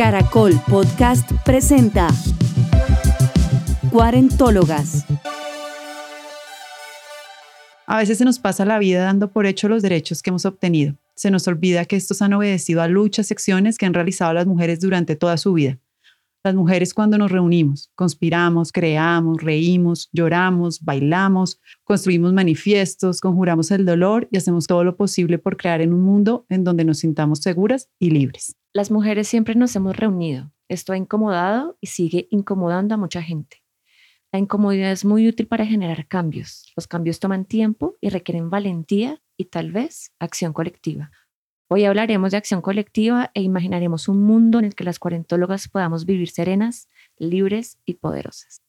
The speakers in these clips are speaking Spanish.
Caracol Podcast presenta Cuarentólogas. A veces se nos pasa la vida dando por hecho los derechos que hemos obtenido. Se nos olvida que estos han obedecido a luchas y acciones que han realizado las mujeres durante toda su vida. Las mujeres cuando nos reunimos, conspiramos, creamos, reímos, lloramos, bailamos, construimos manifiestos, conjuramos el dolor y hacemos todo lo posible por crear en un mundo en donde nos sintamos seguras y libres. Las mujeres siempre nos hemos reunido. Esto ha incomodado y sigue incomodando a mucha gente. La incomodidad es muy útil para generar cambios. Los cambios toman tiempo y requieren valentía y tal vez acción colectiva. Hoy hablaremos de acción colectiva e imaginaremos un mundo en el que las cuarentólogas podamos vivir serenas, libres y poderosas.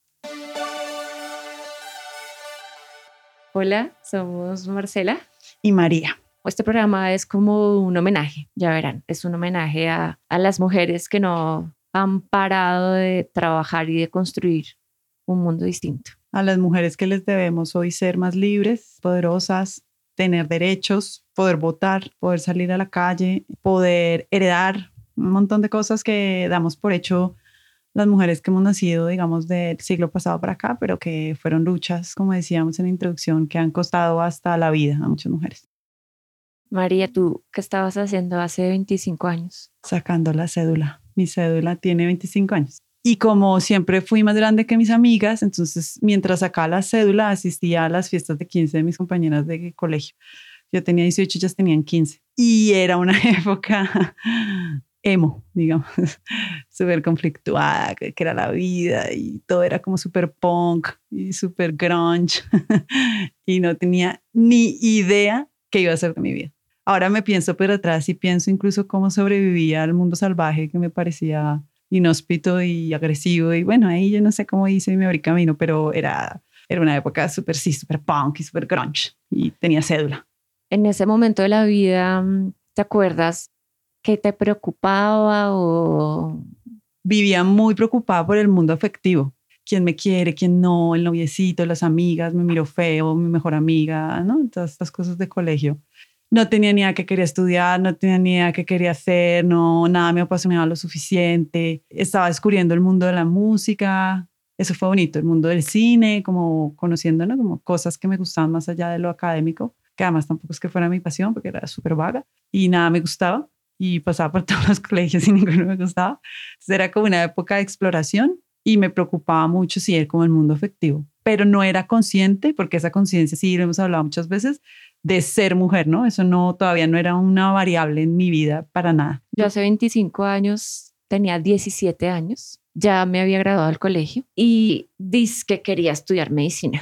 Hola, somos Marcela y María. Este programa es como un homenaje, ya verán, es un homenaje a, a las mujeres que no han parado de trabajar y de construir un mundo distinto. A las mujeres que les debemos hoy ser más libres, poderosas, tener derechos, poder votar, poder salir a la calle, poder heredar un montón de cosas que damos por hecho las mujeres que hemos nacido, digamos, del siglo pasado para acá, pero que fueron luchas, como decíamos en la introducción, que han costado hasta la vida a muchas mujeres. María, ¿tú qué estabas haciendo hace 25 años? Sacando la cédula. Mi cédula tiene 25 años. Y como siempre fui más grande que mis amigas, entonces mientras sacaba la cédula asistía a las fiestas de 15 de mis compañeras de colegio. Yo tenía 18, ellas tenían 15. Y era una época emo, digamos, súper conflictuada, que, era la vida y todo era como súper punk y súper grunge. y no tenía ni idea qué iba a hacer de mi vida. Ahora me pienso pero atrás y pienso incluso cómo sobrevivía al mundo salvaje que me parecía inhóspito y agresivo. Y bueno, ahí yo no sé cómo hice mi abrí camino, pero era, era una época súper, sí, súper punk y súper grunge. Y tenía cédula. En ese momento de la vida, ¿te acuerdas qué te preocupaba o...? Vivía muy preocupada por el mundo afectivo. ¿Quién me quiere? ¿Quién no? El noviecito, las amigas, me miro feo, mi mejor amiga, ¿no? Todas estas cosas de colegio no tenía ni idea qué quería estudiar, no tenía ni idea qué quería hacer, no, nada me apasionaba lo suficiente. Estaba descubriendo el mundo de la música, eso fue bonito, el mundo del cine, como conociendo, ¿no? Como cosas que me gustaban más allá de lo académico, que además tampoco es que fuera mi pasión, porque era súper vaga y nada me gustaba y pasaba por todos los colegios y ninguno me gustaba. Era como una época de exploración y me preocupaba mucho si era como el mundo afectivo, pero no era consciente, porque esa conciencia, sí, lo hemos hablado muchas veces, de ser mujer, ¿no? Eso no, todavía no era una variable en mi vida para nada. Yo hace 25 años tenía 17 años, ya me había graduado del colegio y dije que quería estudiar medicina.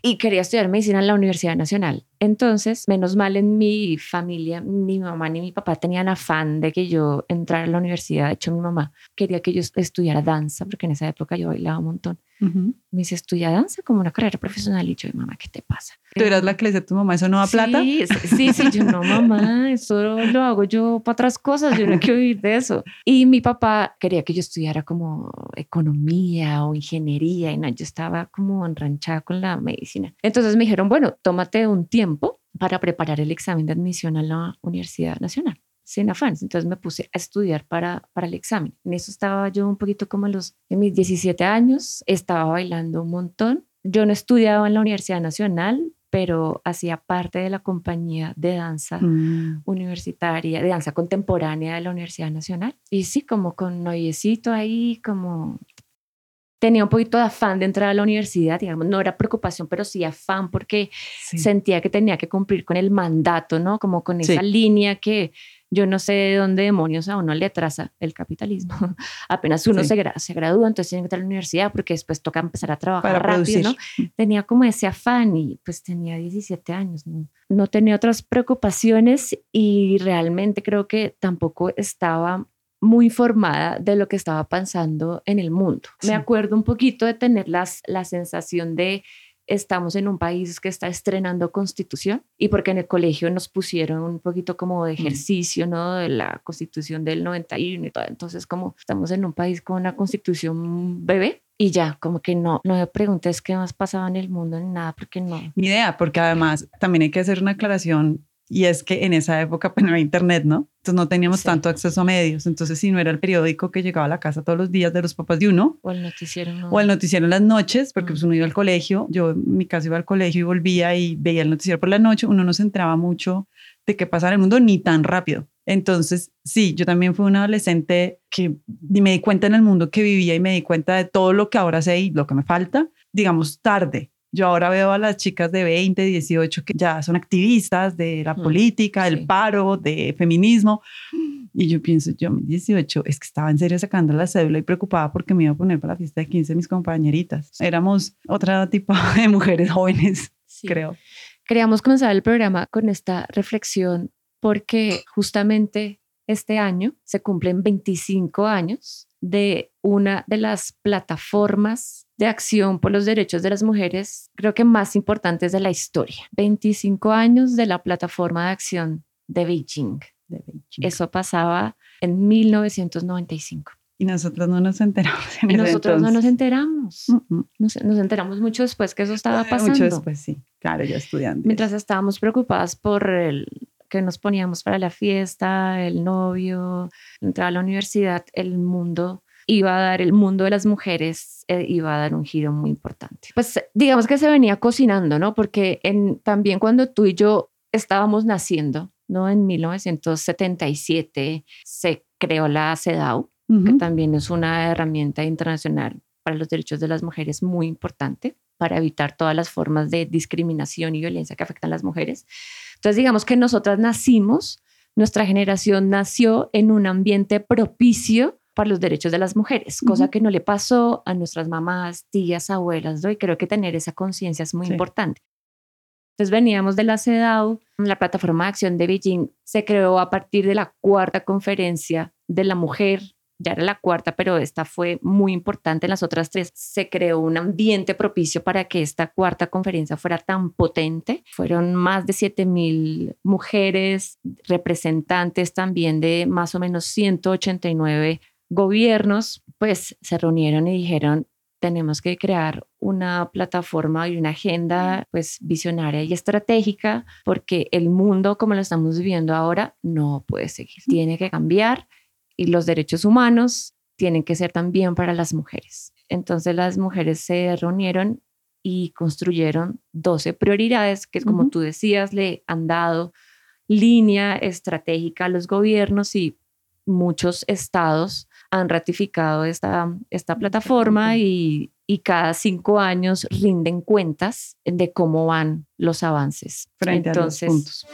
Y quería estudiar medicina en la Universidad Nacional. Entonces, menos mal en mi familia, ni mi mamá ni mi papá tenían afán de que yo entrara a la universidad. De hecho, mi mamá quería que yo estudiara danza, porque en esa época yo bailaba un montón. Me dice, estudia danza como una carrera profesional. Y yo, mamá, ¿qué te pasa? ¿Tú eras la que le decía a tu mamá, eso no da plata? Sí, sí, sí, yo no, mamá, eso lo hago yo para otras cosas, yo no quiero vivir de eso. Y mi papá quería que yo estudiara como economía o ingeniería y no, yo estaba como enranchada con la medicina. Entonces me dijeron, bueno, tómate un tiempo para preparar el examen de admisión a la Universidad Nacional sin afán. Entonces me puse a estudiar para, para el examen. En eso estaba yo un poquito como en, los, en mis 17 años, estaba bailando un montón. Yo no estudiaba en la Universidad Nacional, pero hacía parte de la compañía de danza mm. universitaria, de danza contemporánea de la Universidad Nacional. Y sí, como con noviecito ahí, como tenía un poquito de afán de entrar a la universidad, digamos, no era preocupación, pero sí afán porque sentía que tenía que cumplir con el mandato, ¿no? Como con esa línea que yo no sé de dónde demonios a uno le traza el capitalismo. Apenas uno se, se, gradúa, entonces tiene que entrar a la universidad porque después toca empezar a trabajar Para rápido, ¿no? Tenía como ese afán y pues tenía 17 años, ¿no? no tenía otras preocupaciones y realmente creo que tampoco estaba muy informada de lo que estaba pasando en el mundo. Me acuerdo un poquito de tener las, la sensación de estamos en un país que está estrenando constitución y porque en el colegio nos pusieron un poquito como de ejercicio, ¿no? De la constitución del 91 y todo. Entonces, como estamos en un país con una constitución bebé, y ya, como que no, no me preguntes qué más pasaba en el mundo ni nada, porque no. Ni idea, porque además también hay que hacer una aclaración y es que en esa época pues no había internet, ¿no? Entonces no teníamos Sí. tanto acceso a medios. Entonces si no era el periódico que llegaba a la casa todos los días de los papás de uno, O el noticiero. no. o el noticiero en las noches, porque pues uno iba al colegio, yo en mi caso iba al colegio y volvía y veía el noticiero por la noche, uno no se enteraba mucho de qué pasaba en el mundo ni tan rápido. Entonces, sí, yo también fui una adolescente que me di cuenta en el mundo que vivía y me di cuenta de todo lo que ahora sé y lo que me falta, digamos, tarde. Yo ahora veo a las chicas de 20, 18 que ya son activistas de la Mm, política, del sí. paro, de feminismo. Y yo pienso, yo a mis 18, es que estaba en serio sacando la cédula y preocupada porque me iba a poner para la fiesta de 15 de mis compañeritas. Éramos otra tipo de mujeres jóvenes, Sí. creo. Queríamos comenzar el programa con esta reflexión porque justamente este año se cumplen 25 años de una de las plataformas de acción por los derechos de las mujeres, creo que más importantes de la historia. 25 años de la plataforma de acción de Beijing. de Beijing. Eso pasaba en 1995. Y nosotros no nos enteramos en Y nosotros no nos enteramos. Nos, nos enteramos mucho después que eso estaba pasando. Mucho después, sí. Claro, ya estudiando. Mientras estábamos preocupadas por el que nos poníamos para la fiesta, el novio, entrar a la universidad, el mundo iba a dar, el mundo de las mujeres eh, iba a dar un giro muy importante. Pues digamos que se venía cocinando, ¿no? Porque en, también cuando tú y yo estábamos naciendo, ¿no? En 1977 se creó la CEDAW, que Ujú. también es una herramienta internacional para los derechos de las mujeres muy importante para evitar todas las formas de discriminación y violencia que afectan a las mujeres. Entonces, digamos que nosotras nacimos, nuestra generación nació en un ambiente propicio para los derechos de las mujeres, cosa Ujú. que no le pasó a nuestras mamás, tías, abuelas, ¿no? y creo que tener esa conciencia es muy Sí. importante. Entonces veníamos de la CEDAW, la plataforma de acción de Beijing se creó a partir de la cuarta conferencia de la mujer, ya era la cuarta, pero esta fue muy importante. En las otras tres se creó un ambiente propicio para que esta cuarta conferencia fuera tan potente. Fueron más de 7 mil mujeres, representantes también de más o menos 189 gobiernos, pues se reunieron y dijeron, tenemos que crear una plataforma y una agenda pues visionaria y estratégica porque el mundo como lo estamos viviendo ahora no puede seguir, tiene que cambiar y los derechos humanos tienen que ser también para las mujeres. Entonces las mujeres se reunieron y construyeron 12 prioridades que como tú decías le han dado línea estratégica a los gobiernos y muchos estados han ratificado esta, esta plataforma y, y cada cinco años rinden cuentas de cómo van los avances. Frente Entonces, a los puntos.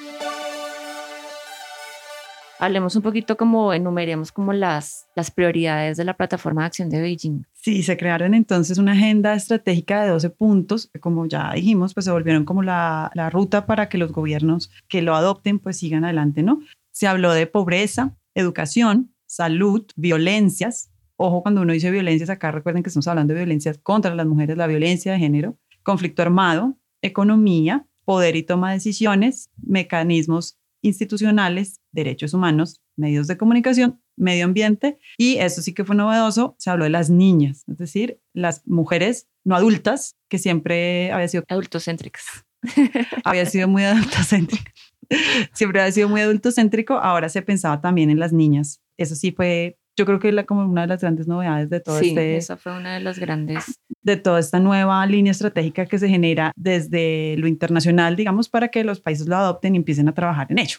hablemos un poquito como enumeremos como las, las prioridades de la plataforma de acción de Beijing. Sí, se crearon entonces una agenda estratégica de 12 puntos, que como ya dijimos, pues se volvieron como la, la ruta para que los gobiernos que lo adopten pues sigan adelante, ¿no? Se habló de pobreza, educación, salud, violencias. Ojo, cuando uno dice violencias, acá recuerden que estamos hablando de violencias contra las mujeres, la violencia de género, conflicto armado, economía, poder y toma de decisiones, mecanismos institucionales, derechos humanos, medios de comunicación, medio ambiente y eso sí que fue novedoso, se habló de las niñas, es decir, las mujeres no adultas, que siempre había sido, Adultocéntricas. había sido muy adultocéntrico, siempre había sido muy adultocéntrico, ahora se pensaba también en las niñas. Eso sí fue, yo creo que la, como una de las grandes novedades de todo Sí, este, esa fue una de las grandes. de toda esta nueva línea estratégica que se genera desde lo internacional, digamos, para que los países lo adopten y empiecen a trabajar en ello.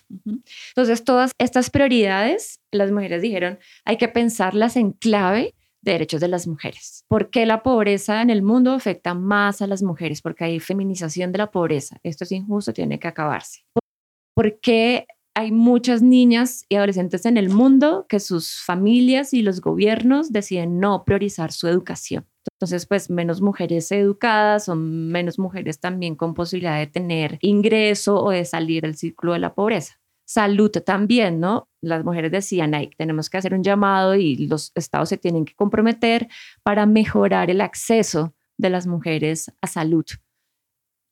Entonces, todas estas prioridades, las mujeres dijeron, hay que pensarlas en clave de derechos de las mujeres. ¿Por qué la pobreza en el mundo afecta más a las mujeres? Porque hay feminización de la pobreza. Esto es injusto, tiene que acabarse. ¿Por qué hay muchas niñas y adolescentes en el mundo que sus familias y los gobiernos deciden no priorizar su educación? Entonces, pues menos mujeres educadas o menos mujeres también con posibilidad de tener ingreso o de salir del círculo de la pobreza salud también, ¿no? Las mujeres decían, Ay, tenemos que hacer un llamado y los estados se tienen que comprometer para mejorar el acceso de las mujeres a salud.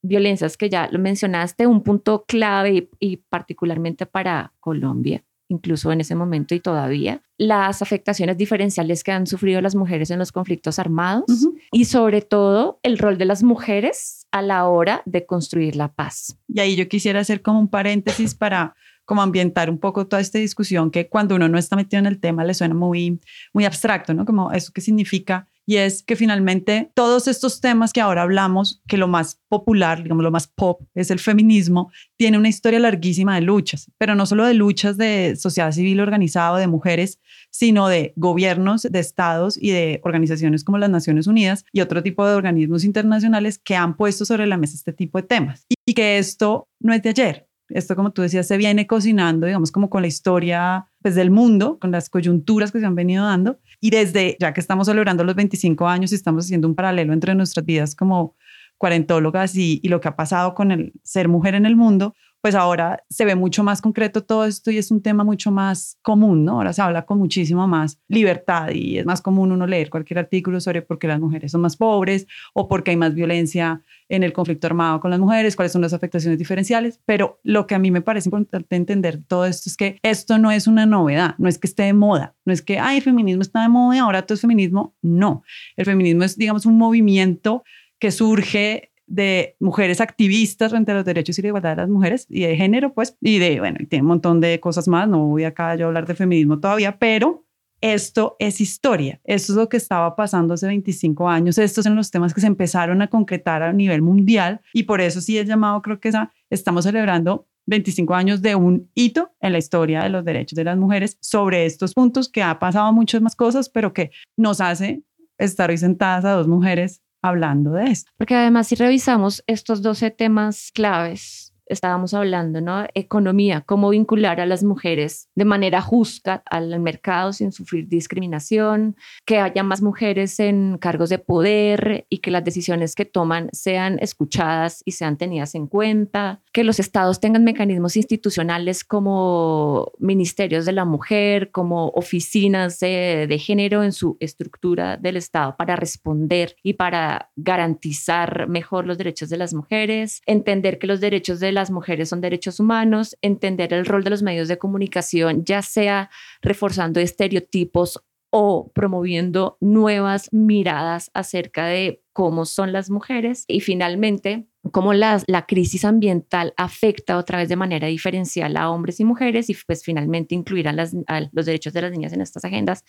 Violencias que ya lo mencionaste, un punto clave y, y particularmente para Colombia, incluso en ese momento y todavía, las afectaciones diferenciales que han sufrido las mujeres en los conflictos armados y sobre todo el rol de las mujeres a la hora de construir la paz. Y ahí yo quisiera hacer como un paréntesis para como ambientar un poco toda esta discusión que cuando uno no está metido en el tema le suena muy, muy abstracto, ¿no? Como eso qué significa y es que finalmente todos estos temas que ahora hablamos, que lo más popular, digamos lo más pop, es el feminismo, tiene una historia larguísima de luchas, pero no solo de luchas de sociedad civil organizada, de mujeres, sino de gobiernos, de estados y de organizaciones como las Naciones Unidas y otro tipo de organismos internacionales que han puesto sobre la mesa este tipo de temas. Y que esto no es de ayer, esto, como tú decías, se viene cocinando, digamos, como con la historia pues, del mundo, con las coyunturas que se han venido dando. Y desde, ya que estamos celebrando los 25 años y estamos haciendo un paralelo entre nuestras vidas como cuarentólogas y, y lo que ha pasado con el ser mujer en el mundo, pues ahora se ve mucho más concreto todo esto y es un tema mucho más común, ¿no? Ahora se habla con muchísimo más libertad y es más común uno leer cualquier artículo sobre por qué las mujeres son más pobres o por qué hay más violencia en el conflicto armado con las mujeres, cuáles son las afectaciones diferenciales, pero lo que a mí me parece importante entender todo esto es que esto no es una novedad, no es que esté de moda, no es que, ay, el feminismo está de moda y ahora todo es feminismo, no, el feminismo es, digamos, un movimiento que surge de mujeres activistas frente a los derechos y la igualdad de las mujeres y de género, pues, y de, bueno, y tiene un montón de cosas más, no voy acá yo a hablar de feminismo todavía, pero esto es historia, esto es lo que estaba pasando hace 25 años, estos son los temas que se empezaron a concretar a nivel mundial y por eso sí es llamado, creo que estamos celebrando 25 años de un hito en la historia de los derechos de las mujeres sobre estos puntos que ha pasado muchas más cosas, pero que nos hace estar hoy sentadas a dos mujeres hablando de esto. Porque además si revisamos estos 12 temas claves estábamos hablando, ¿no? Economía, cómo vincular a las mujeres de manera justa al mercado sin sufrir discriminación, que haya más mujeres en cargos de poder y que las decisiones que toman sean escuchadas y sean tenidas en cuenta, que los estados tengan mecanismos institucionales como ministerios de la mujer, como oficinas de, de género en su estructura del estado para responder y para garantizar mejor los derechos de las mujeres, entender que los derechos de las mujeres son derechos humanos, entender el rol de los medios de comunicación, ya sea reforzando estereotipos o promoviendo nuevas miradas acerca de cómo son las mujeres. Y finalmente cómo la crisis ambiental afecta otra vez de manera diferencial a hombres y mujeres y pues finalmente incluir a los derechos de las niñas en estas agendas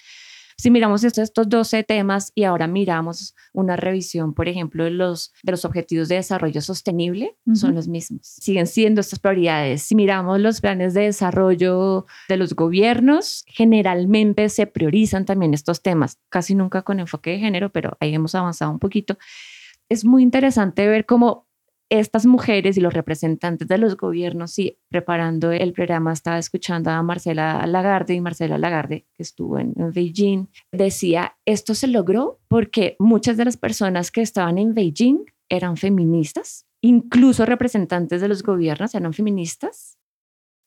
si miramos estos, estos 12 temas y ahora miramos una revisión, por ejemplo, de los, de los objetivos de desarrollo sostenible, son los mismos. Siguen siendo estas prioridades. Si miramos los planes de desarrollo de los gobiernos, generalmente se priorizan también estos temas, casi nunca con enfoque de género, pero ahí hemos avanzado un poquito. Es muy interesante ver cómo estas mujeres y los representantes de los gobiernos, y preparando el programa estaba escuchando a Marcela Lagarde y Marcela Lagarde, que estuvo en, Beijing, decía, esto se logró porque muchas de las personas que estaban en Beijing eran feministas, incluso representantes de los gobiernos eran feministas,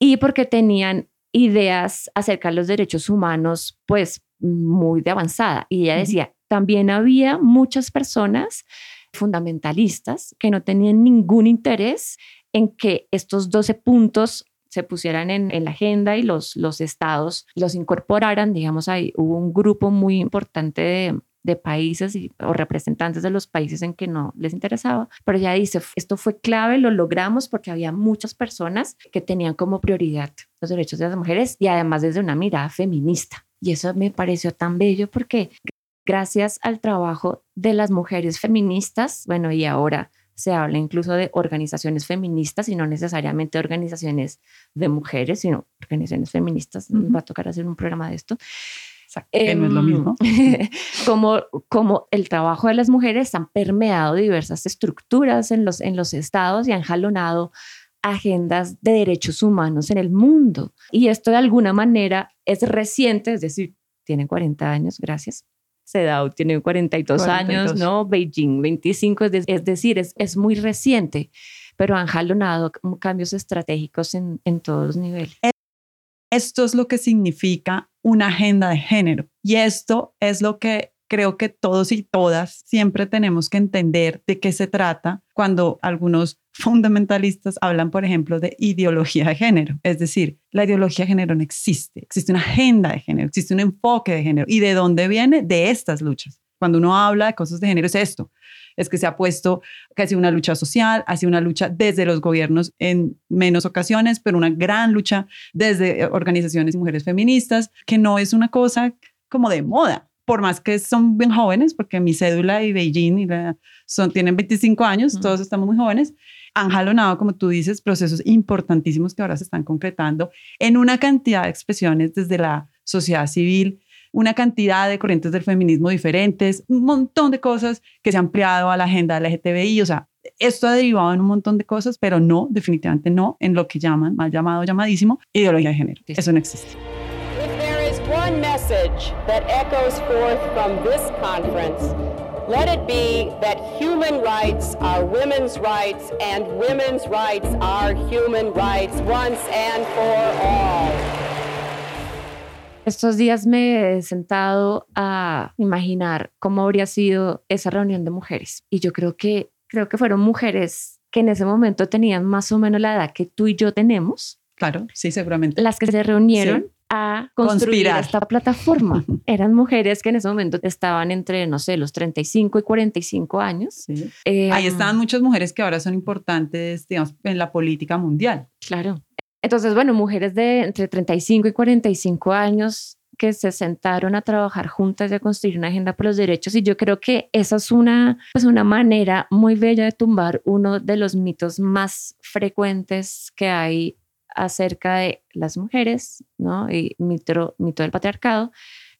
y porque tenían ideas acerca de los derechos humanos, pues muy de avanzada. Y ella decía, también había muchas personas fundamentalistas que no tenían ningún interés en que estos 12 puntos se pusieran en, la agenda y los, los estados los incorporaran. Digamos, ahí hubo un grupo muy importante de, de países y, o representantes de los países en que no les interesaba, pero ella dice, esto fue clave, lo logramos porque había muchas personas que tenían como prioridad los derechos de las mujeres y además desde una mirada feminista. Y eso me pareció tan bello porque gracias al trabajo de las mujeres feministas, bueno, y ahora se habla incluso de organizaciones feministas y no necesariamente organizaciones de mujeres, sino organizaciones feministas. Va a tocar hacer un programa de esto. que no es lo mismo. como, como el trabajo de las mujeres han permeado diversas estructuras en los, en los estados y han jalonado agendas de derechos humanos en el mundo. Y esto de alguna manera es reciente, es decir, tiene 40 años, gracias, Sedao tiene 42, años, ¿no? Beijing 25, es, decir, es, es, muy reciente, pero han jalonado cambios estratégicos en, en todos los niveles. Esto es lo que significa una agenda de género y esto es lo que creo que todos y todas siempre tenemos que entender de qué se trata cuando algunos fundamentalistas hablan, por ejemplo, de ideología de género. Es decir, la ideología de género no existe. Existe una agenda de género, existe un enfoque de género. ¿Y de dónde viene? De estas luchas. cuando uno habla de cosas de género es esto, es que se ha puesto que ha sido una lucha social, ha sido una lucha desde los gobiernos en menos ocasiones, pero una gran lucha desde organizaciones y mujeres feministas, que no es una cosa como de moda, por más que son bien jóvenes, porque mi cédula y Beijing y son, tienen 25 años, todos estamos muy jóvenes, han jalonado, como tú dices, procesos importantísimos que ahora se están concretando en una cantidad de expresiones desde la sociedad civil, una cantidad de corrientes del feminismo diferentes, un montón de cosas que se han ampliado a la agenda LGTBI, o sea, esto ha derivado en un montón de cosas, pero no, definitivamente no, en lo que llaman, mal llamado, llamadísimo, ideología de género. Eso no existe. If there is one message that echoes forth from this conference, let it be that human rights are women's rights and women's rights are human rights once and for all. Estos días me he sentado a imaginar cómo habría sido esa reunión de mujeres y yo creo que creo que fueron mujeres que en ese momento tenían más o menos la edad que tú y yo tenemos. Claro, sí, seguramente. Las que se reunieron a construir esta plataforma. Eran mujeres que en ese momento estaban entre, no sé, los 35 y 45 años. Sí. Eh, Ahí estaban muchas mujeres que ahora son importantes, digamos, en la política mundial. Claro. Entonces, bueno, mujeres de entre 35 y 45 años que se sentaron a trabajar juntas y a construir una agenda por los derechos y yo creo que esa es una, pues una manera muy bella de tumbar uno de los mitos más frecuentes que hay acerca de las mujeres, ¿no? Y mito, mito del patriarcado,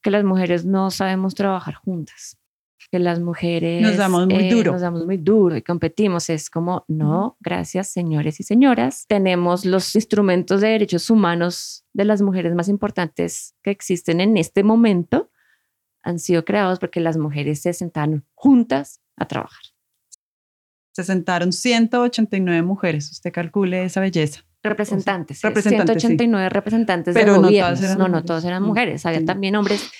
que las mujeres no sabemos trabajar juntas que las mujeres nos damos muy eh, duro. Nos damos muy duro y competimos. Es como, no, gracias, señores y señoras. Tenemos los instrumentos de derechos humanos de las mujeres más importantes que existen en este momento. Han sido creados porque las mujeres se sentaron juntas a trabajar. Se sentaron 189 mujeres. Usted calcule esa belleza. Representantes. representantes 189 representantes Pero de no Todas no, no, todas eran mujeres. Había también hombres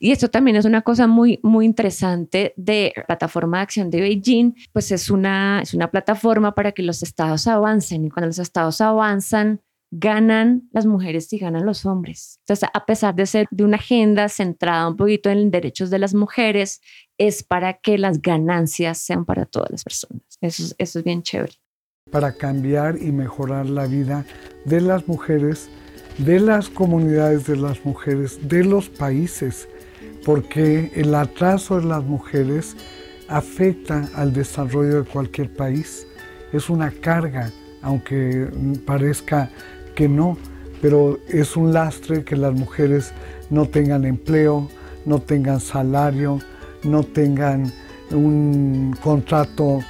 y esto también es una cosa muy, muy interesante de la plataforma de acción de Beijing, pues es una, es una plataforma para que los estados avancen y cuando los estados avanzan, ganan las mujeres y ganan los hombres. Entonces, a pesar de ser de una agenda centrada un poquito en derechos de las mujeres, es para que las ganancias sean para todas las personas. Eso, eso es bien chévere. Para cambiar y mejorar la vida de las mujeres, de las comunidades de las mujeres, de los países porque el atraso de las mujeres afecta al desarrollo de cualquier país. Es una carga, aunque parezca que no, pero es un lastre que las mujeres no tengan empleo, no tengan salario, no tengan un contrato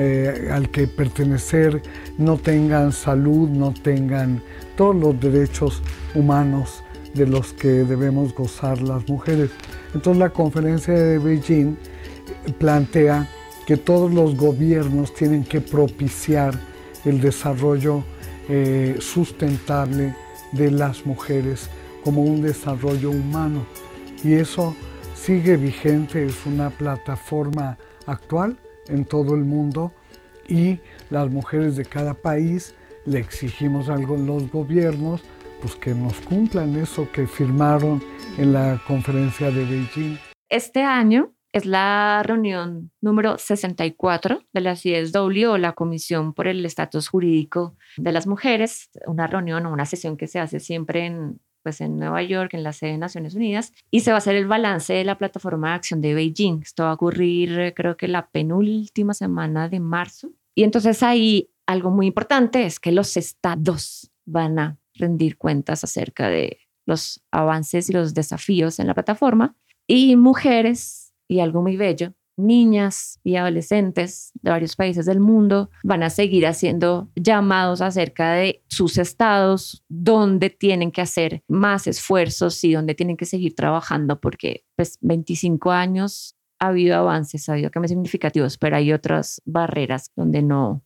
eh, al que pertenecer, no tengan salud, no tengan todos los derechos humanos de los que debemos gozar las mujeres. Entonces la conferencia de Beijing plantea que todos los gobiernos tienen que propiciar el desarrollo eh, sustentable de las mujeres como un desarrollo humano. Y eso sigue vigente, es una plataforma actual en todo el mundo y las mujeres de cada país le exigimos algo a los gobiernos pues que nos cumplan eso que firmaron en la conferencia de Beijing. Este año es la reunión número 64 de la CSW o la Comisión por el Estatus Jurídico de las Mujeres, una reunión o una sesión que se hace siempre en, pues en Nueva York, en la sede de Naciones Unidas, y se va a hacer el balance de la plataforma de acción de Beijing. Esto va a ocurrir creo que la penúltima semana de marzo. Y entonces ahí algo muy importante es que los estados van a rendir cuentas acerca de los avances y los desafíos en la plataforma. Y mujeres, y algo muy bello, niñas y adolescentes de varios países del mundo van a seguir haciendo llamados acerca de sus estados, donde tienen que hacer más esfuerzos y donde tienen que seguir trabajando, porque pues 25 años ha habido avances, ha habido cambios significativos, pero hay otras barreras donde no,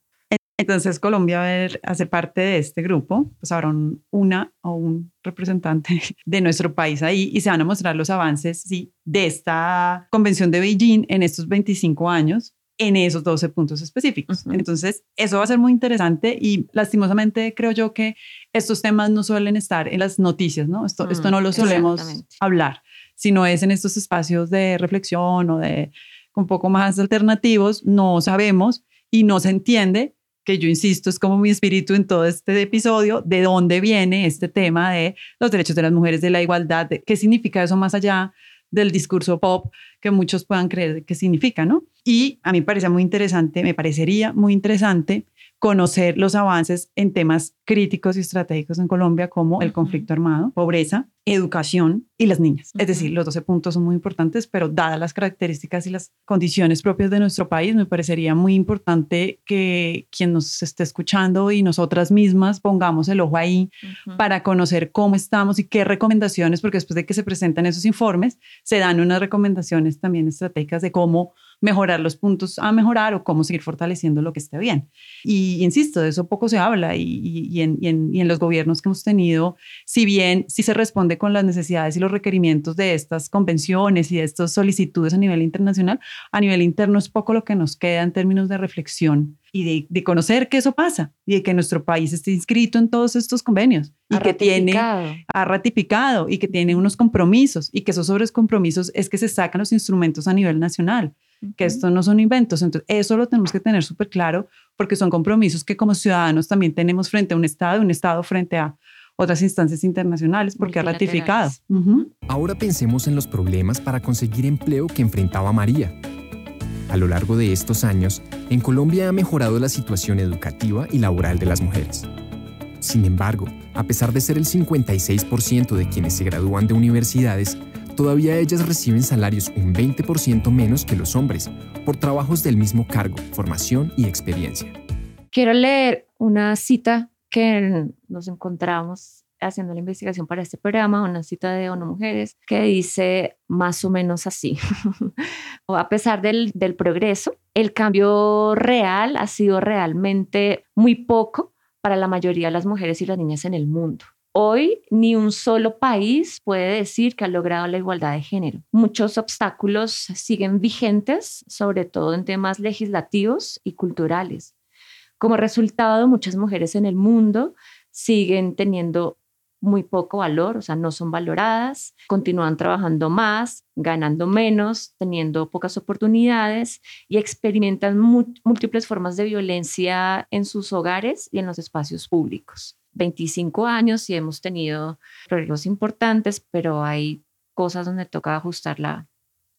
entonces Colombia va a hacer parte de este grupo, pues habrá una o un representante de nuestro país ahí y se van a mostrar los avances sí, de esta convención de Beijing en estos 25 años en esos 12 puntos específicos. Entonces, eso va a ser muy interesante y lastimosamente creo yo que estos temas no suelen estar en las noticias, ¿no? Esto, esto no lo solemos hablar no es en estos espacios de reflexión o de un poco más alternativos, no sabemos y no se entiende que yo insisto, es como mi espíritu en todo este episodio, de dónde viene este tema de los derechos de las mujeres, de la igualdad, qué significa eso más allá del discurso pop que muchos puedan creer que significa, ¿no? Y a mí me parece muy interesante, me parecería muy interesante conocer los avances en temas críticos y estratégicos en Colombia como el conflicto armado, pobreza, educación y las niñas. Es decir, los 12 puntos son muy importantes, pero dadas las características y las condiciones propias de nuestro país, me parecería muy importante que quien nos esté escuchando y nosotras mismas pongamos el ojo ahí para conocer cómo estamos y qué recomendaciones, porque después de que se presentan esos informes, se dan unas recomendaciones también estratégicas de cómo mejorar los puntos a mejorar o cómo seguir fortaleciendo lo que esté bien. Y insisto, de eso poco se habla y, en, y, en, los gobiernos que hemos tenido, si bien sí se responde con las necesidades y los requerimientos de estas convenciones y de estas solicitudes a nivel internacional, a nivel interno es poco lo que nos queda en términos de reflexión y de, de, conocer que eso pasa y de que nuestro país esté inscrito en todos estos convenios y que tiene, ha ratificado y que tiene unos compromisos y que esos sobres compromisos es que se sacan los instrumentos a nivel nacional que esto no son inventos. Entonces, eso lo tenemos que tener súper claro porque son compromisos que como ciudadanos también tenemos frente a un Estado, un Estado frente a otras instancias internacionales porque ha ratificado. Ahora pensemos en los problemas para conseguir empleo que enfrentaba María. A lo largo de estos años, en Colombia ha mejorado la situación educativa y laboral de las mujeres. Sin embargo, a pesar de ser el 56% de quienes se gradúan de universidades, todavía ellas reciben salarios un 20% menos que los hombres por trabajos del mismo cargo, formación y experiencia. Quiero leer una cita que nos encontramos haciendo la investigación para este programa, una cita de ONU Mujeres, que dice más o menos así. a pesar del, del progreso, el cambio real ha sido realmente muy poco para la mayoría de las mujeres y las niñas en el mundo. Hoy ni un solo país puede decir que ha logrado la igualdad de género. Muchos obstáculos siguen vigentes, sobre todo en temas legislativos y culturales. Como resultado, muchas mujeres en el mundo siguen teniendo muy poco valor, o sea, no son valoradas, continúan trabajando más, ganando menos, teniendo pocas oportunidades y experimentan múltiples formas de violencia en sus hogares y en los espacios públicos. 25 años y hemos tenido progresos importantes, pero hay cosas donde toca ajustar la,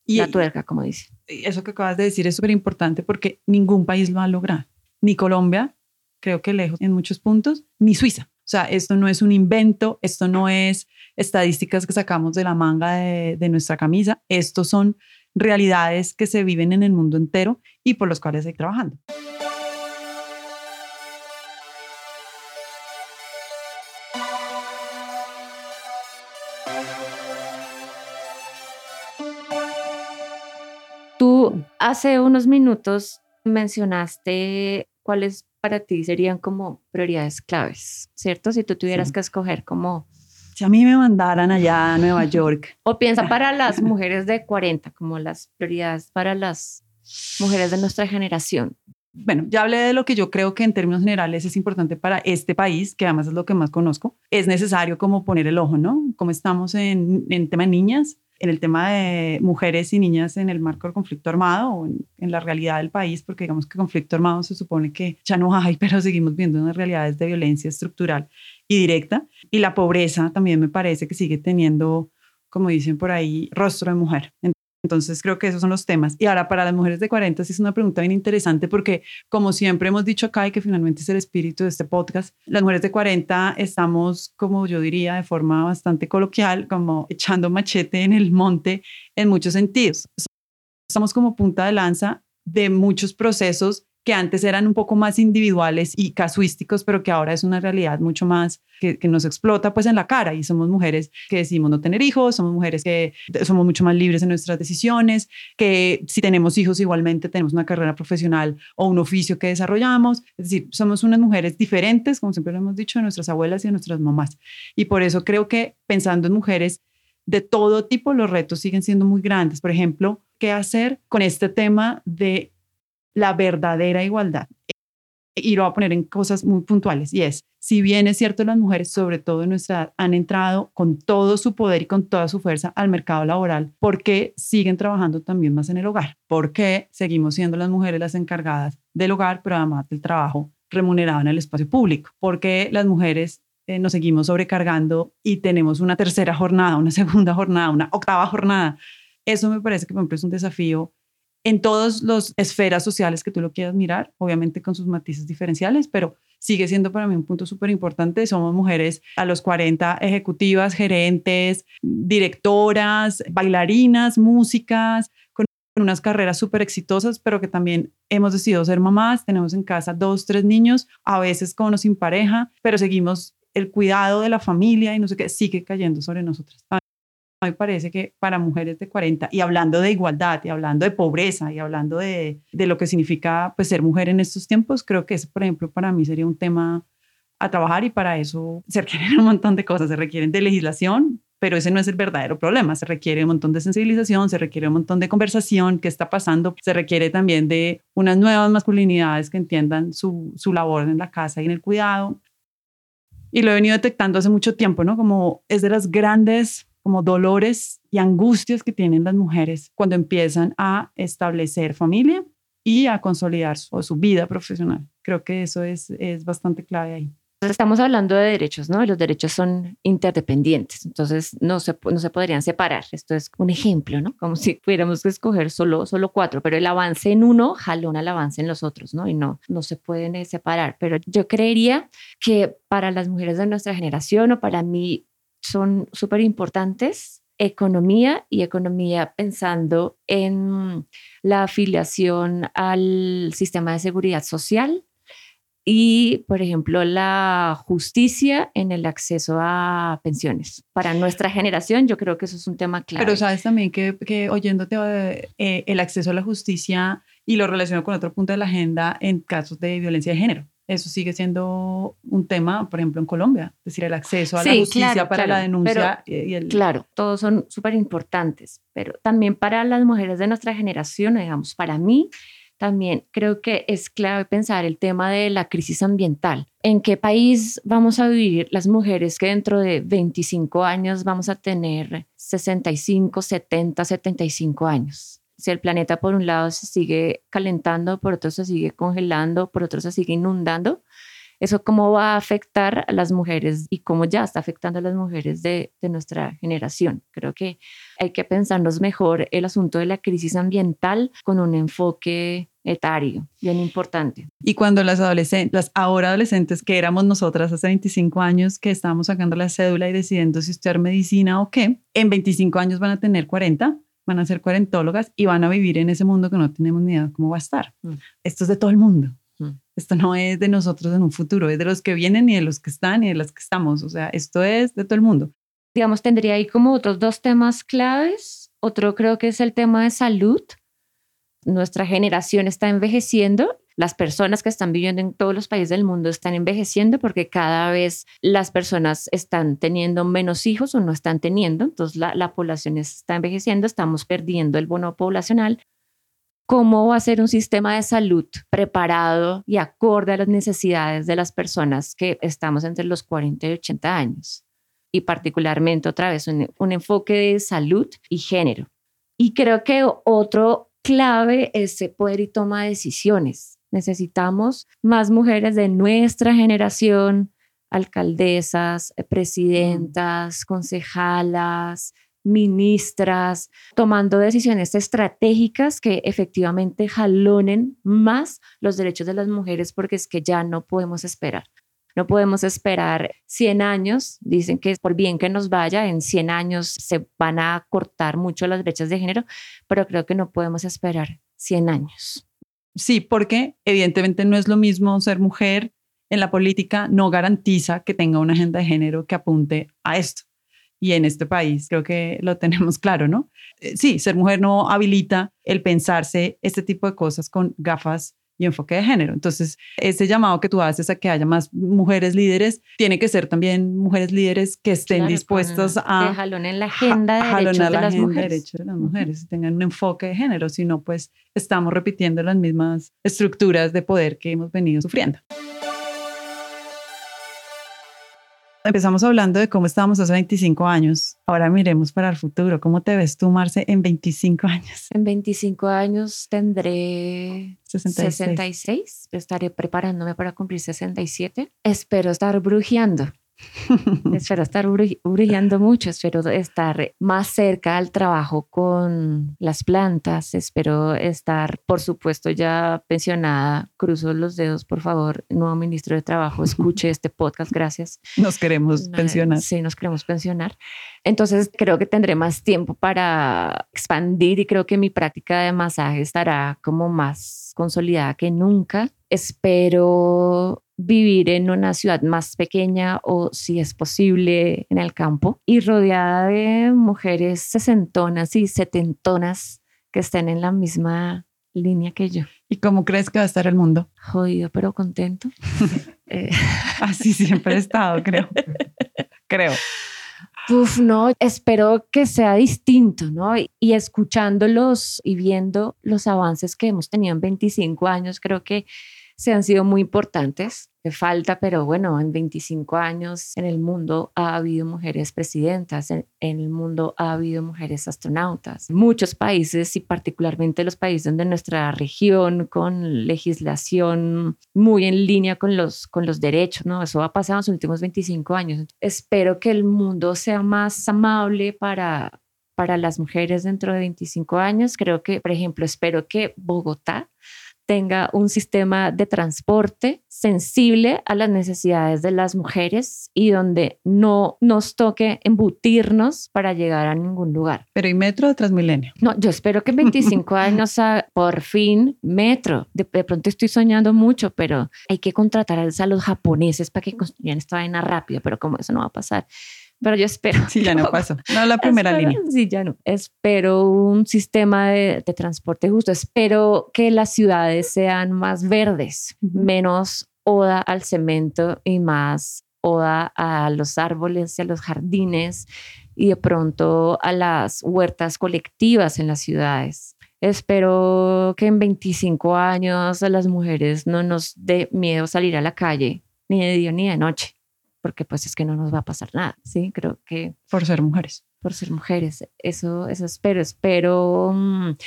y, la tuerca, como dice. Eso que acabas de decir es súper importante porque ningún país lo ha logrado. Ni Colombia, creo que lejos en muchos puntos, ni Suiza. O sea, esto no es un invento, esto no es estadísticas que sacamos de la manga de, de nuestra camisa, estos son realidades que se viven en el mundo entero y por los cuales hay trabajando. Hace unos minutos mencionaste cuáles para ti serían como prioridades claves, ¿cierto? Si tú tuvieras que escoger como... Si a mí me mandaran allá a Nueva York. o piensa para las mujeres de 40, como las prioridades para las mujeres de nuestra generación. Bueno, ya hablé de lo que yo creo que en términos generales es importante para este país, que además es lo que más conozco. Es necesario como poner el ojo, ¿no? Como estamos en, en tema de niñas, en el tema de mujeres y niñas en el marco del conflicto armado o en, la realidad del país, porque digamos que conflicto armado se supone que ya no hay, pero seguimos viendo unas realidades de violencia estructural y directa. Y la pobreza también me parece que sigue teniendo, como dicen por ahí, rostro de mujer. Entonces creo que esos son los temas. Y ahora para las mujeres de 40 sí es una pregunta bien interesante porque como siempre hemos dicho acá y que finalmente es el espíritu de este podcast, las mujeres de 40 estamos, como yo diría de forma bastante coloquial, como echando machete en el monte en muchos sentidos. Estamos como punta de lanza de muchos procesos que antes eran un poco más individuales y casuísticos, pero que ahora es una realidad mucho más que, nos explota pues en la cara y somos mujeres que decimos no tener hijos, somos mujeres que somos mucho más libres en nuestras decisiones, que si tenemos hijos igualmente tenemos una carrera profesional o un oficio que desarrollamos, es decir, somos unas mujeres diferentes, como siempre lo hemos dicho, de nuestras abuelas y de nuestras mamás. Y por eso creo que pensando en mujeres de todo tipo, los retos siguen siendo muy grandes. Por ejemplo, ¿qué hacer con este tema de la verdadera igualdad. y lo voy a poner en cosas muy puntuales, y es, si bien es cierto, las mujeres, sobre todo en nuestra edad, han entrado con todo su poder y con toda su fuerza al mercado laboral, ¿por qué siguen trabajando también más en el hogar? ¿Por qué seguimos siendo las mujeres las encargadas del hogar, pero además del trabajo remunerado en el espacio público? ¿Por qué las mujeres eh, nos seguimos sobrecargando y tenemos una tercera jornada, una segunda jornada, una octava jornada? Eso me parece que, por ejemplo, es un desafío en todas las esferas sociales que tú lo quieras mirar, obviamente con sus matices diferenciales, pero sigue siendo para mí un punto súper importante. Somos mujeres a los 40 ejecutivas, gerentes, directoras, bailarinas, músicas, con unas carreras súper exitosas, pero que también hemos decidido ser mamás, tenemos en casa dos, tres niños, a veces con o sin pareja, pero seguimos el cuidado de la familia y no sé qué, sigue cayendo sobre nosotras me parece que para mujeres de 40, y hablando de igualdad, y hablando de pobreza, y hablando de, de lo que significa pues, ser mujer en estos tiempos, creo que ese, por ejemplo, para mí sería un tema a trabajar y para eso se requieren un montón de cosas, se requieren de legislación, pero ese no es el verdadero problema, se requiere un montón de sensibilización, se requiere un montón de conversación, qué está pasando, se requiere también de unas nuevas masculinidades que entiendan su, su labor en la casa y en el cuidado. Y lo he venido detectando hace mucho tiempo, ¿no? Como es de las grandes como dolores y angustias que tienen las mujeres cuando empiezan a establecer familia y a consolidar su, su vida profesional. Creo que eso es, es bastante clave ahí. Estamos hablando de derechos, ¿no? Los derechos son interdependientes, entonces no se, no se podrían separar. Esto es un ejemplo, ¿no? Como si pudiéramos escoger solo, solo cuatro, pero el avance en uno jalona el avance en los otros, ¿no? Y no, no se pueden eh, separar. Pero yo creería que para las mujeres de nuestra generación o para mí son súper importantes, economía y economía pensando en la afiliación al sistema de seguridad social y, por ejemplo, la justicia en el acceso a pensiones. Para nuestra generación, yo creo que eso es un tema clave. Pero sabes también que, que oyéndote eh, el acceso a la justicia y lo relaciono con otro punto de la agenda en casos de violencia de género eso sigue siendo un tema, por ejemplo, en Colombia, es decir, el acceso a la justicia para la denuncia. y el... Claro, todos son súper importantes, pero también para las mujeres de nuestra generación, digamos, para mí, también creo que es clave pensar el tema de la crisis ambiental. ¿En qué país vamos a vivir las mujeres que dentro de 25 años vamos a tener 65, 70, 75 años? Si el planeta por un lado se sigue calentando, por otro se sigue congelando, por otro se sigue inundando, eso cómo va a afectar a las mujeres y cómo ya está afectando a las mujeres de, nuestra generación. Creo que hay que pensarnos mejor el asunto de la crisis ambiental con un enfoque etario, bien importante. Y cuando las adolescentes, las ahora adolescentes que éramos nosotras hace 25 años, que estábamos sacando la cédula y decidiendo si estudiar medicina o qué, en 25 años van a tener 40 van a ser cuarentólogas y van a vivir en ese mundo que no tenemos ni idea cómo va a estar. Mm. Esto es de todo el mundo. Mm. Esto no es de nosotros en un futuro, es de los que vienen y de los que están y de los que estamos. O sea, esto es de todo el mundo. Digamos, tendría ahí como otros dos temas claves. Otro creo que es el tema de salud. Nuestra generación está envejeciendo las personas que están viviendo en todos los países del mundo están envejeciendo porque cada vez las personas están teniendo menos hijos o no están teniendo, entonces la, población está envejeciendo, estamos perdiendo el bono poblacional. ¿Cómo va a ser un sistema de salud preparado y acorde a las necesidades de las personas que estamos entre los 40 y 80 años? Y particularmente otra vez un, enfoque de salud y género. Y creo que otro clave es poder y toma de decisiones. Necesitamos más mujeres de nuestra generación, alcaldesas, eh, presidentas, concejalas, ministras, tomando decisiones estratégicas que efectivamente jalonen más los derechos de las mujeres porque es que ya no podemos esperar. No podemos esperar 100 años, dicen que por bien que nos vaya, en 100 años se van a cortar mucho las brechas de género, pero creo que no podemos esperar 100 años. Sí, porque evidentemente no es lo mismo ser mujer en la política, no garantiza que tenga una agenda de género que apunte a esto. Y en este país creo que lo tenemos claro, ¿no? Eh, sí, ser mujer no habilita el pensarse este tipo de cosas con gafas y enfoque de género. Entonces, ese llamado que tú haces a que haya más mujeres líderes, tiene que ser también mujeres líderes que estén Claro, dispuestas a que jalonen la agenda de derechos jalonar de la las agenda mujeres. derechos de las mujeres, tengan un enfoque de género, si no, pues estamos repitiendo las mismas estructuras de poder que hemos venido sufriendo. Empezamos hablando de cómo estábamos hace 25 años. Ahora miremos para el futuro. ¿Cómo te ves tú, Marce, en 25 años? En 25 años tendré 66. 66. Estaré preparándome para cumplir 67. Espero estar brujeando. espero estar brujeando mucho. Espero estar más cerca al trabajo con las plantas. Espero estar, por supuesto, ya pensionada. Cruzo los dedos, por favor. Nuevo ministro de Trabajo, escuche este podcast. Gracias. Nos queremos pensionar. Sí, nos queremos pensionar. Entonces creo que tendré más tiempo para expandir y creo que mi práctica de masaje estará como más consolidada que nunca. Espero vivir en una ciudad más pequeña o si es posible en el campo y rodeada de mujeres sesentonas y setentonas que estén en la misma línea que yo. ¿Y cómo crees que va a estar el mundo? Jodido pero contento. Eh, Así siempre he estado, creo. creo. Uf, no, espero que sea distinto, ¿no? Y, y escuchándolos y viendo los avances que hemos tenido en 25 años, creo que se han sido muy importantes. Me falta, pero bueno, en 25 años en el mundo ha habido mujeres presidentas, en, el mundo ha habido mujeres astronautas. Muchos países y particularmente los países de nuestra región con legislación muy en línea con los, con los derechos, ¿no? Eso ha pasado en los últimos 25 años. Espero que el mundo sea más amable para, para las mujeres dentro de 25 años. Creo que, por ejemplo, espero que Bogotá tenga un sistema de transporte sensible a las necesidades de las mujeres y donde no nos toque embutirnos para llegar a ningún lugar. Pero ¿y metro o Transmilenio? No, yo espero que en 25 años ah, por fin metro. De, de pronto estoy soñando mucho, pero hay que contratar a a los japoneses para que construyan esta vaina rápido, pero como eso no va a pasar. Pero yo espero. Sí, ya no pasó. No, la primera Espero- línea. Sí, ya no. Espero un sistema de, de transporte justo. Espero que las ciudades sean más verdes, menos oda al cemento y más oda a los árboles y a los jardines y de pronto a las huertas colectivas en las ciudades. Espero que en 25 años a las mujeres no nos dé miedo salir a la calle, ni de día ni de noche, porque pues es que no nos va a pasar nada, ¿sí? Creo que Por ser mujeres. por ser mujeres. Eso, eso espero. Espero mm,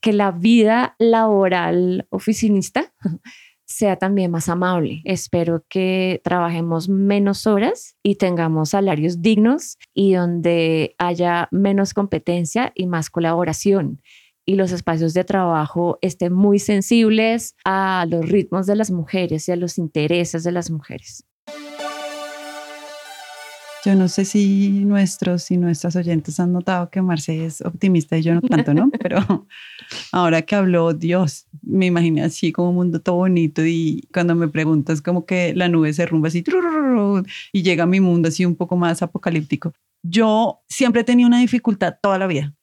que la vida laboral oficinista sea también más amable. Espero que trabajemos menos horas y tengamos salarios dignos y donde haya menos competencia y más colaboración. Y los espacios de trabajo estén muy sensibles a los ritmos de las mujeres y a los intereses de las mujeres. Yo no sé si nuestros y nuestras oyentes han notado que Marce es optimista y yo no tanto, ¿no? Pero ahora que habló, Dios, me imaginé así como un mundo todo bonito y cuando me preguntas como que la nube se rumba así y llega a mi mundo así un poco más apocalíptico. Yo siempre he tenido una dificultad toda la vida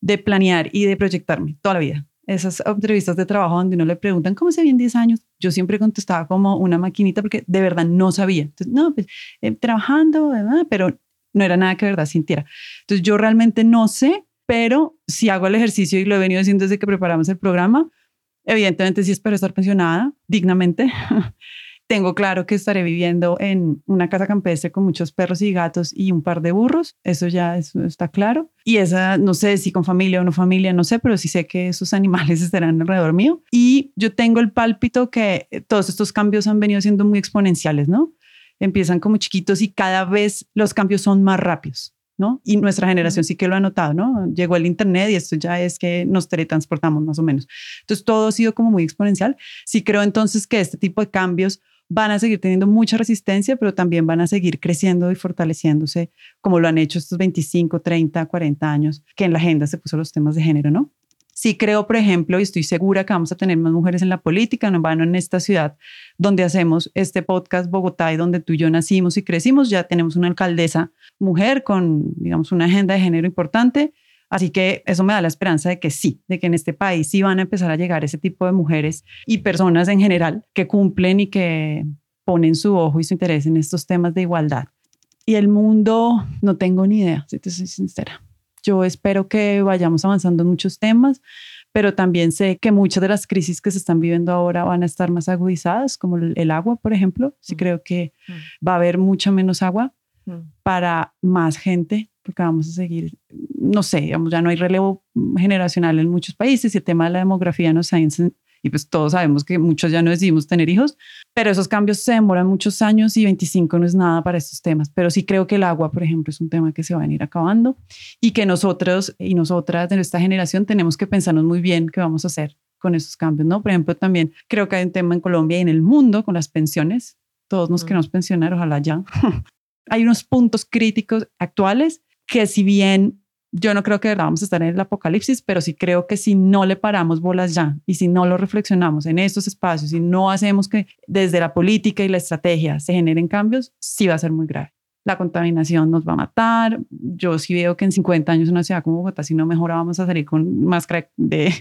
de planear y de proyectarme, toda la vida. Esas entrevistas de trabajo donde uno le preguntan cómo se ven 10 años, yo siempre contestaba como una maquinita porque de verdad no sabía. Entonces, no, pues eh, trabajando, ¿verdad? pero no era nada que de verdad sintiera. Entonces yo realmente no sé, pero si hago el ejercicio y lo he venido haciendo desde que preparamos el programa, evidentemente sí espero estar pensionada dignamente. Tengo claro que estaré viviendo en una casa campestre con muchos perros y gatos y un par de burros. Eso ya eso está claro. Y esa, no sé si con familia o no familia, no sé, pero sí sé que esos animales estarán alrededor mío. Y yo tengo el pálpito que eh, todos estos cambios han venido siendo muy exponenciales, ¿no? Empiezan como chiquitos y cada vez los cambios son más rápidos. ¿no? Y nuestra generación sí que lo ha notado, ¿no? Llegó el Internet y esto ya es que nos teletransportamos más o menos. Entonces todo ha sido como muy exponencial. Sí creo entonces que este tipo de cambios van a seguir teniendo mucha resistencia, pero también van a seguir creciendo y fortaleciéndose como lo han hecho estos 25, 30, 40 años que en la agenda se puso los temas de género, ¿no? Sí creo, por ejemplo, y estoy segura que vamos a tener más mujeres en la política, no van en esta ciudad donde hacemos este podcast Bogotá y donde tú y yo nacimos y crecimos, ya tenemos una alcaldesa mujer con, digamos, una agenda de género importante. Así que eso me da la esperanza de que sí, de que en este país sí van a empezar a llegar ese tipo de mujeres y personas en general que cumplen y que ponen su ojo y su interés en estos temas de igualdad. Y el mundo, no tengo ni idea, si te soy sincera. Yo espero que vayamos avanzando en muchos temas, pero también sé que muchas de las crisis que se están viviendo ahora van a estar más agudizadas, como el, agua, por ejemplo. Sí creo que va a haber mucha menos agua para más gente, porque vamos a seguir, no sé, digamos, ya no hay relevo generacional en muchos países y el tema de la demografía nos ha y pues todos sabemos que muchos ya no decidimos tener hijos, pero esos cambios se demoran muchos años y 25 no es nada para estos temas, pero sí creo que el agua, por ejemplo, es un tema que se va a ir acabando y que nosotros y nosotras de nuestra generación tenemos que pensarnos muy bien qué vamos a hacer con esos cambios, ¿no? Por ejemplo, también creo que hay un tema en Colombia y en el mundo con las pensiones. Todos nos queremos pensionar, ojalá ya. hay unos puntos críticos actuales que si bien yo no creo que vamos a estar en el apocalipsis, pero sí creo que si no le paramos bolas ya y si no lo reflexionamos en estos espacios y no hacemos que desde la política y la estrategia se generen cambios, sí va a ser muy grave. La contaminación nos va a matar. Yo sí veo que en 50 años una ciudad como Bogotá, si no mejora, vamos a salir con máscara de,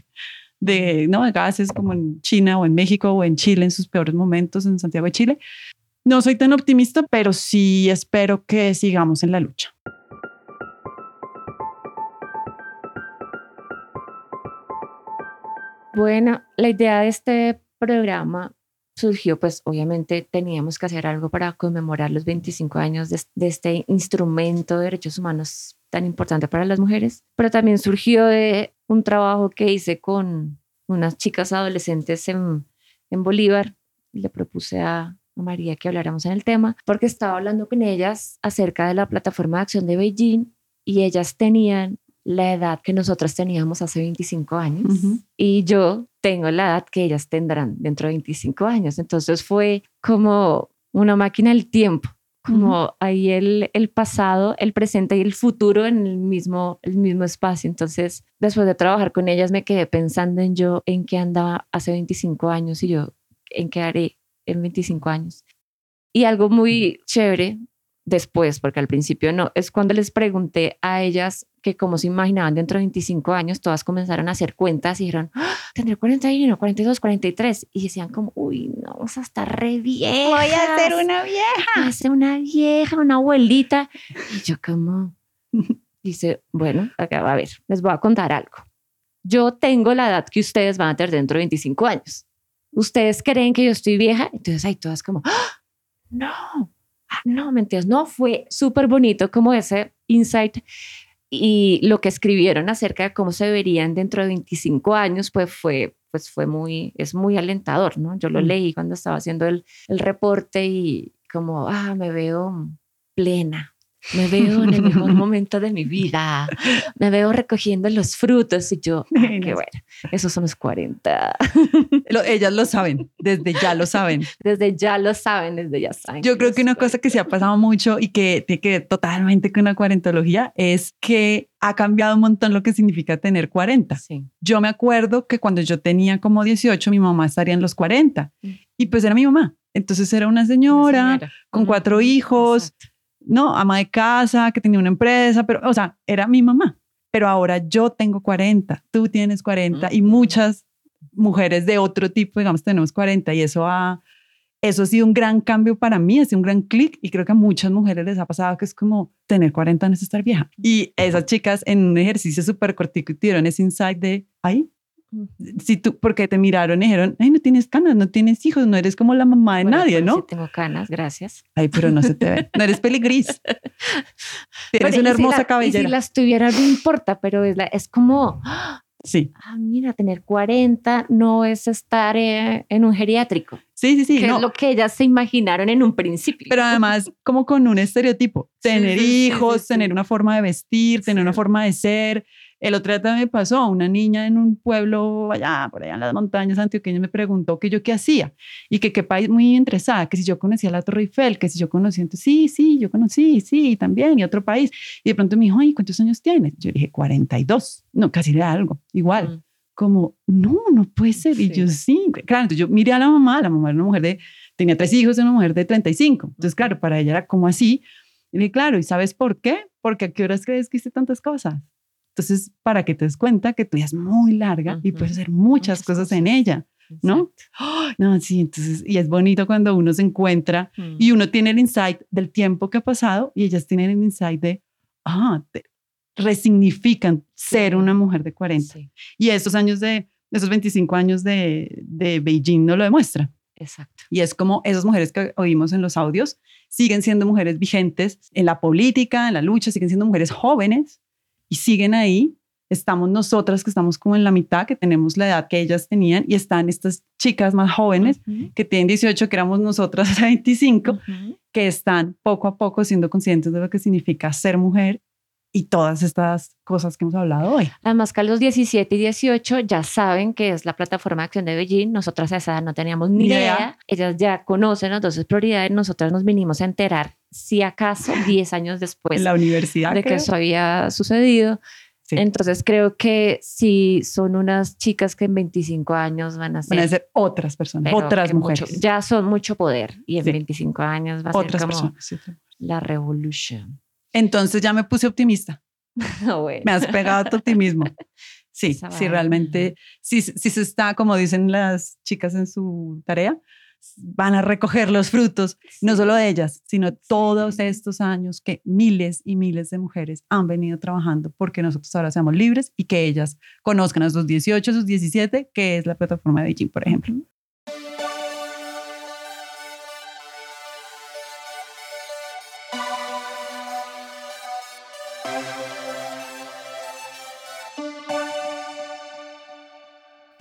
de, ¿no? de gases como en China o en México o en Chile en sus peores momentos, en Santiago de Chile. No soy tan optimista, pero sí espero que sigamos en la lucha. Bueno, la idea de este programa surgió, pues obviamente teníamos que hacer algo para conmemorar los 25 años de, este instrumento de derechos humanos tan importante para las mujeres, pero también surgió de un trabajo que hice con unas chicas adolescentes en, en Bolívar. Le propuse a, a María que habláramos en el tema, porque estaba hablando con ellas acerca de la plataforma de acción de Beijing y ellas tenían la edad que nosotras teníamos hace 25 años y yo tengo la edad que ellas tendrán dentro de 25 años. Entonces fue como una máquina del tiempo, como ahí el, el, pasado, el presente y el futuro en el mismo, el mismo espacio. Entonces, después de trabajar con ellas, me quedé pensando en yo, en qué andaba hace 25 años y yo, en qué haré en 25 años. Y algo muy chévere después, porque al principio no, es cuando les pregunté a ellas que cómo se imaginaban dentro de 25 años, todas comenzaron a hacer cuentas y dijeron, ¡Ah! tendré 41, 42, 43, y decían como, uy, no, vamos a estar re viejas. Voy a ser una vieja. Voy a ser una vieja, una abuelita. Y yo como, dice, bueno, acá va a ver, les voy a contar algo. Yo tengo la edad que ustedes van a tener dentro de 25 años. ¿Ustedes creen que yo estoy vieja? Entonces hay todas como, ¡Ah! no, ah, no, mentiras, no, fue súper bonito como ese insight y lo que escribieron acerca de cómo se verían dentro de 25 años, pues fue, pues fue muy, es muy alentador, ¿no? Yo lo Mm. leí cuando estaba haciendo el, el reporte y como, ah, me veo plena, me veo en el mejor momento de mi vida, me veo recogiendo los frutos y yo, ah, qué bueno, esos son los 40. Lo- ellas lo saben, desde ya lo saben. Desde ya lo saben, desde ya saben. Yo creo que una los cosa que se ha pasado mucho y que tiene que ver totalmente con la cuarentología es que ha cambiado un montón lo que significa tener 40. Sí. Yo me acuerdo que cuando yo tenía como 18, mi mamá estaría en los 40 Mm. y pues era mi mamá. Entonces era una señora, Señora. con cuatro hijos, exacto. ¿No? Ama de casa, que tenía una empresa, pero, o sea, era mi mamá. Pero ahora yo tengo 40, tú tienes 40 y Ujú. muchas mujeres de otro tipo, digamos, tenemos 40 y eso ha, eso ha sido un gran cambio para mí, ha sido un gran clic y creo que a muchas mujeres les ha pasado que es como tener 40 no es estar vieja. Y esas chicas en un ejercicio súper cortico tuvieron ese insight de, Ujú. Si tú, porque te miraron y dijeron, ay, no tienes canas, no tienes hijos, no eres como la mamá de Bueno, nadie, pero ¿no? Sí tengo canas, gracias. Ay, pero no se te ve. No eres peligris. Tienes Bueno, una y si hermosa la- Y cabellera. si las tuviera, no importa, pero es, la- es como, ah, Sí, mira, tener 40 no es estar eh, en un geriátrico, sí, sí, sí. que no. es lo que ellas se imaginaron en un principio. Pero además, como con un estereotipo. Tener sí, hijos, sí, sí. tener una forma de vestir, tener una forma de ser. El otro día también me pasó, una niña en un pueblo allá, por allá en las montañas antioqueñas, me preguntó que yo qué hacía y que qué país muy interesada, que si yo conocía la Torre Eiffel, que si yo conocía, entonces sí, sí, yo conocí, sí, también, y otro país. Y de pronto me dijo, ay, ¿cuántos años tienes? Yo dije, 42. No, casi le da algo, igual. Mm. como, no, no puede ser. Y yo, sí. Claro, entonces yo miré a la mamá, la mamá era una mujer de, tenía tres hijos, era una mujer de 35. Entonces, claro, para ella era como así. Y dije, claro, ¿y sabes por qué? Porque a qué horas crees que hice tantas cosas. Entonces, para que te des cuenta que tu vida es muy larga y Ujú. puedes hacer muchas, Muchas cosas, en cosas. ella, ¿no? ¡Oh! No, sí, entonces, y es bonito cuando uno se encuentra Mm. y uno tiene el insight del tiempo que ha pasado y ellas tienen el insight de, ah, te- resignifican ser una mujer de 40. Sí, Y estos años de, esos 25 años de, de Beijing no lo demuestran. exacto. Y es como esas mujeres que oímos en los audios siguen siendo mujeres vigentes en la política, en la lucha, siguen siendo mujeres jóvenes y siguen ahí. Estamos nosotras que estamos como en la mitad, que tenemos la edad que ellas tenían y están estas chicas más jóvenes Ujú, que tienen 18, que éramos nosotras a 25, ujú. que están poco a poco siendo conscientes de lo que significa ser mujer y todas estas cosas que hemos hablado hoy. Además que a los 17 y 18 ya saben que es la plataforma de acción de Beijing. Nosotras a esa edad no teníamos ni Ni idea. idea. Ellas ya conocen las dos prioridades. Nosotras nos vinimos a enterar, si acaso, 10 años después la universidad. de que eso había sucedido. Sí. Entonces creo que si son unas chicas que en 25 años van a ser, Van a ser otras personas, otras mucho- mujeres. ya son mucho poder y en Sí. 25 años va a otras ser como personas. la revolución. Entonces ya me puse optimista. Bueno. Me has pegado tu optimismo. Sí, sí, realmente, sí, sí se está, como dicen las chicas en su tarea, van a recoger los frutos, no solo de ellas, sino todos estos años que miles y miles de mujeres han venido trabajando porque nosotros ahora seamos libres y que ellas conozcan a sus 18, a sus 17, que es la plataforma de Beijing, por ejemplo.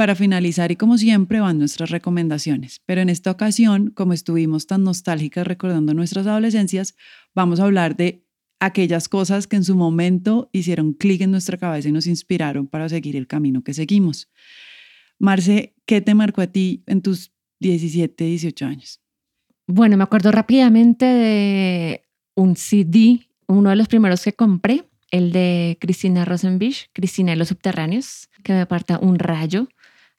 Para finalizar y como siempre van nuestras recomendaciones, pero en esta ocasión, como estuvimos tan nostálgicas recordando nuestras adolescencias, vamos a hablar de aquellas cosas que en su momento hicieron clic en nuestra cabeza y nos inspiraron para seguir el camino que seguimos. Marce, ¿qué te marcó a ti en tus 17, 18 años? Bueno, me acuerdo rápidamente de un CD, uno de los primeros que compré, el de Cristina Rosenbich, Cristina y los subterráneos, que me parta un rayo.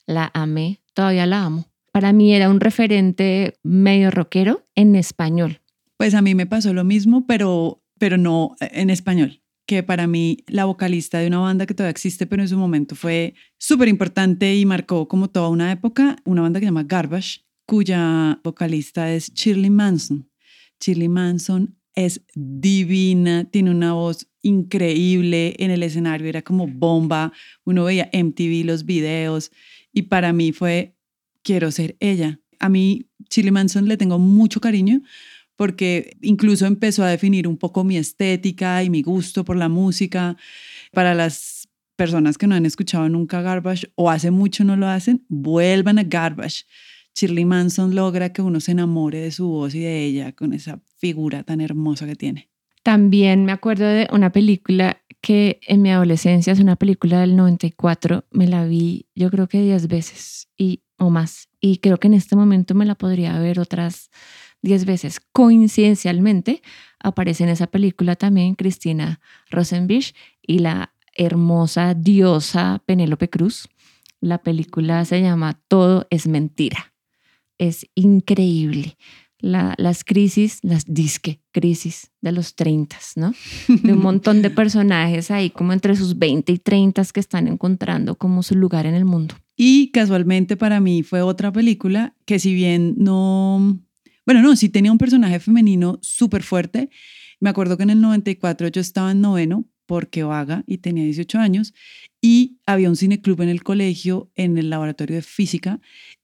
La amé, todavía la amo. Para mí era un referente medio rockero en español. Pues a mí me pasó lo mismo, pero, pero no en español. Que para mí la vocalista de una banda que todavía existe, pero en su momento fue súper importante y marcó como toda una época, una banda que se llama Garbage, cuya vocalista es Shirley Manson. Shirley Manson es divina, tiene una voz increíble en el escenario, era como bomba, uno veía MTV, los videos, y para mí fue, quiero ser ella. A mí, Shirley Manson le tengo mucho cariño porque incluso empezó a definir un poco mi estética y mi gusto por la música. Para las personas que no han escuchado nunca Garbage o hace mucho no lo hacen, vuelvan a Garbage. Shirley Manson logra que uno se enamore de su voz y de ella con esa figura tan hermosa que tiene. También me acuerdo de una película que en mi adolescencia es una película del 94, me la vi yo creo que 10 veces y, o más. Y creo que en este momento me la podría ver otras 10 veces. Coincidencialmente aparece en esa película también Cristina Rosenbich y la hermosa diosa Penélope Cruz. La película se llama Todo es mentira. Es increíble. La, las crisis, las disque crisis de los 30, ¿no? De un montón de personajes ahí como entre sus 20 y 30 que están encontrando como su lugar en el mundo. Y casualmente para mí fue otra película que si bien no, bueno, no, sí tenía un personaje femenino súper fuerte. Me acuerdo que en el 94 yo estaba en noveno porque vaga y tenía 18 años y había un cineclub en el colegio, en el laboratorio de física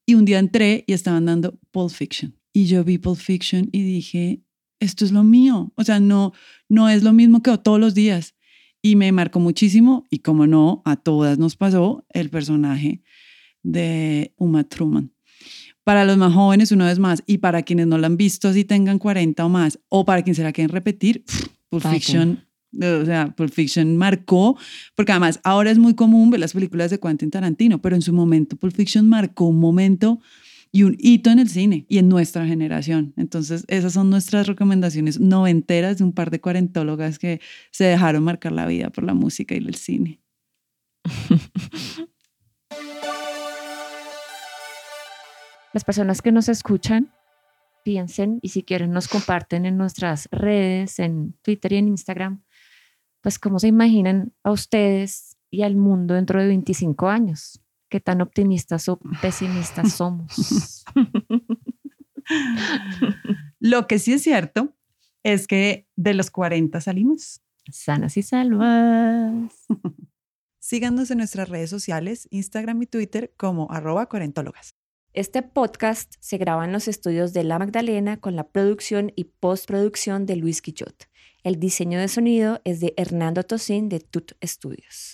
y un día entré y estaban dando Pulp Fiction. Y yo vi Pulp Fiction y dije, esto es lo mío. O sea, no, no es lo mismo que todos los días. Y me marcó muchísimo y como no, a todas nos pasó el personaje de Uma Truman. Para los más jóvenes, una vez más, y para quienes no la han visto, si tengan 40 o más, o para quienes se la quieren repetir, Pulp. Fiction, o sea, Pulp Fiction marcó, porque además ahora es muy común ver las películas de Quentin Tarantino, pero en su momento Pulp Fiction marcó un momento y un hito en el cine y en nuestra generación. Entonces, esas son nuestras recomendaciones noventeras de un par de cuarentólogas que se dejaron marcar la vida por la música y el cine. Las personas que nos escuchan, piensen y si quieren nos comparten en nuestras redes, en Twitter y en Instagram, pues cómo se imaginan a ustedes y al mundo dentro de 25 años. ¿Qué tan optimistas o pesimistas somos? Lo que sí es cierto es que de los 40 salimos. Sanas y salvas. Síganos en nuestras redes sociales, Instagram y Twitter como arroba cuarentólogas. Este podcast se graba en los estudios de La Magdalena con la producción y postproducción de Luis Quillot. El diseño de sonido es de Hernando Tosín de Tut Studios.